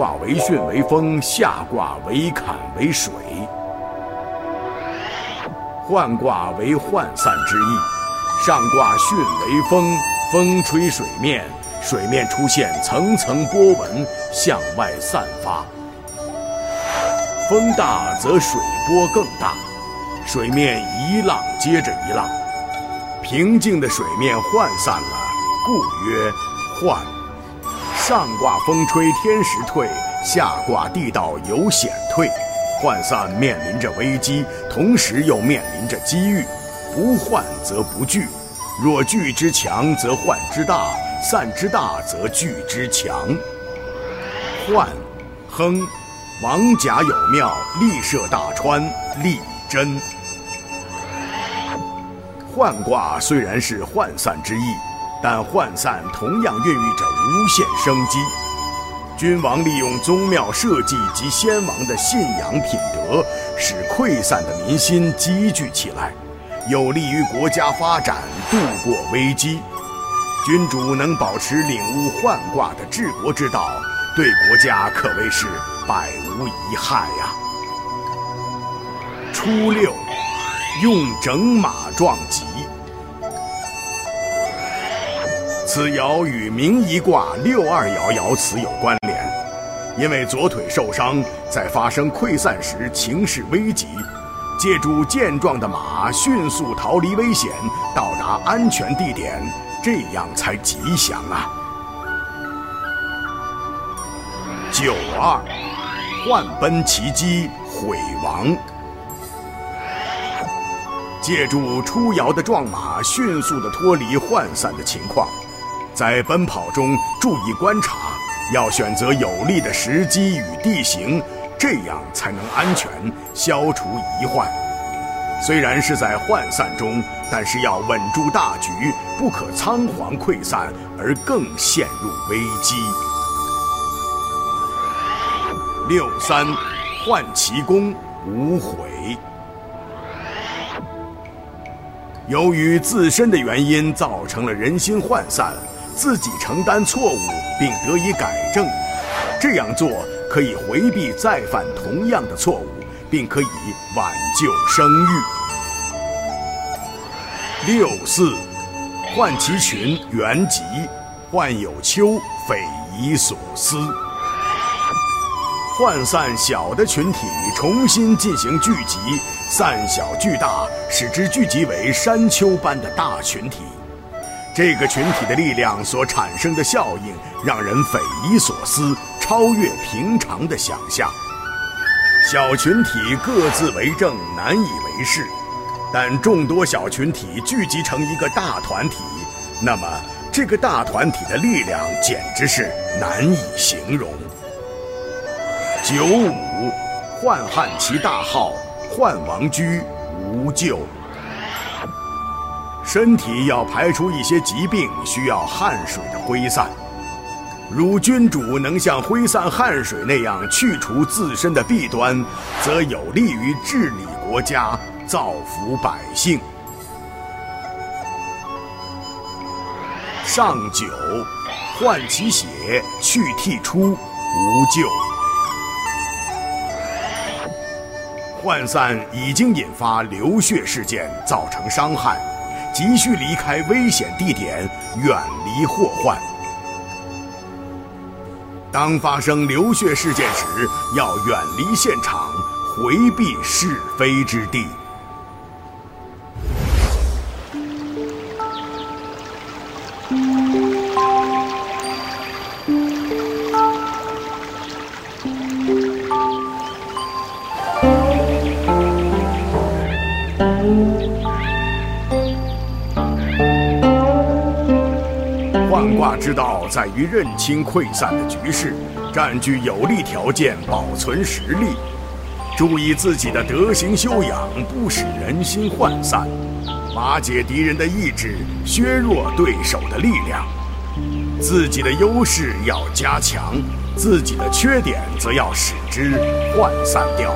卦为巽为风，下卦为坎为水。涣卦为涣散之意，上卦巽为风，风吹水面，水面出现层层波纹，向外散发。风大则水波更大，水面一浪接着一浪，平静的水面涣散了，故曰涣。上卦风吹天时退，下卦地道有险退。涣散面临着危机，同时又面临着机遇。不涣则不聚，若聚之强，则涣之大；散之大，则聚之强。涣，亨，王甲有庙，利涉大川，利贞。涣卦虽然是涣散之意，但涣散同样孕育着无限生机。君王利用宗庙社稷及先王的信仰品德，使溃散的民心积聚起来，有利于国家发展，度过危机。君主能保持领悟涣卦的治国之道，对国家可谓是百无一害呀。初六，用整马壮吉。此爻与明夷卦六二爻爻辞有关联，因为左腿受伤，在发生溃散时情势危急，借助健壮的马迅速逃离危险，到达安全地点，这样才吉祥啊。九二，患奔其机，毁亡。借助出爻的壮马，迅速的脱离涣散的情况。在奔跑中注意观察，要选择有利的时机与地形，这样才能安全消除疑患。虽然是在涣散中，但是要稳住大局，不可仓皇溃散而更陷入危机。六三，涣其功，无悔。由于自身的原因造成了人心涣散。自己承担错误并得以改正，这样做可以回避再犯同样的错误，并可以挽救声誉。六四，患其群，原吉；患有丘，匪夷所思。涣散小的群体重新进行聚集，散小聚大，使之聚集为山丘般的大群体。这个群体的力量所产生的效应，让人匪夷所思，超越平常的想象。小群体各自为政，难以为事；但众多小群体聚集成一个大团体，那么这个大团体的力量简直是难以形容。九五，患汉其大号，患王居，无咎。身体要排除一些疾病，需要汗水的挥散。如君主能像挥散汗水那样去除自身的弊端，则有利于治理国家，造福百姓。上九，患其血，去涕出，无救。涣散已经引发流血事件，造成伤害。急需离开危险地点，远离祸患。当发生流血事件时，要远离现场，回避是非之地。卦之道在于认清溃散的局势，占据有利条件，保存实力，注意自己的德行修养，不使人心涣散，瓦解敌人的意志，削弱对手的力量。自己的优势要加强，自己的缺点则要使之涣散掉。